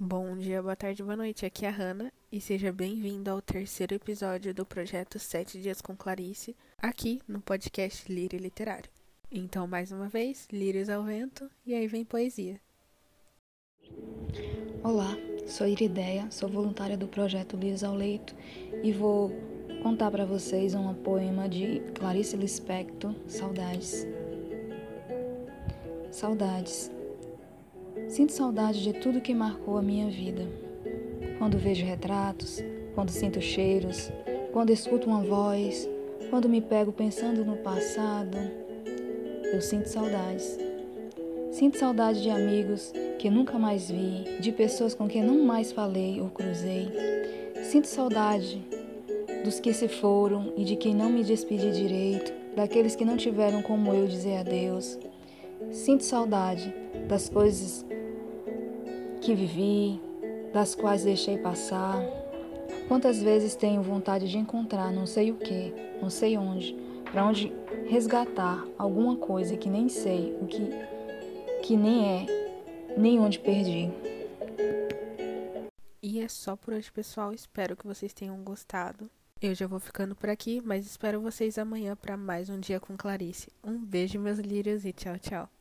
Bom dia, boa tarde, boa noite. Aqui é a Hanna e seja bem-vindo ao terceiro episódio do projeto Sete Dias com Clarice, aqui no podcast Lírio Literário. Então, mais uma vez, lírios ao vento e aí vem poesia. Olá, sou Irideia, sou voluntária do projeto Lírios ao Leito e vou contar para vocês um poema de Clarice Lispector, Saudades. Saudades. Sinto saudade de tudo que marcou a minha vida. Quando vejo retratos, quando sinto cheiros, quando escuto uma voz, quando me pego pensando no passado, eu sinto saudades. Sinto saudade de amigos que nunca mais vi, de pessoas com quem não mais falei ou cruzei. Sinto saudade dos que se foram e de quem não me despedi direito, daqueles que não tiveram como eu dizer adeus. Sinto saudade das coisas que vivi, das quais deixei passar. Quantas vezes tenho vontade de encontrar não sei o que, não sei onde, para onde resgatar alguma coisa que nem sei, o que que nem é, nem onde perdi. E é só por hoje, pessoal. Espero que vocês tenham gostado. Eu já vou ficando por aqui, mas espero vocês amanhã para mais um dia com Clarice. Um beijo, meus lírios, e tchau, tchau.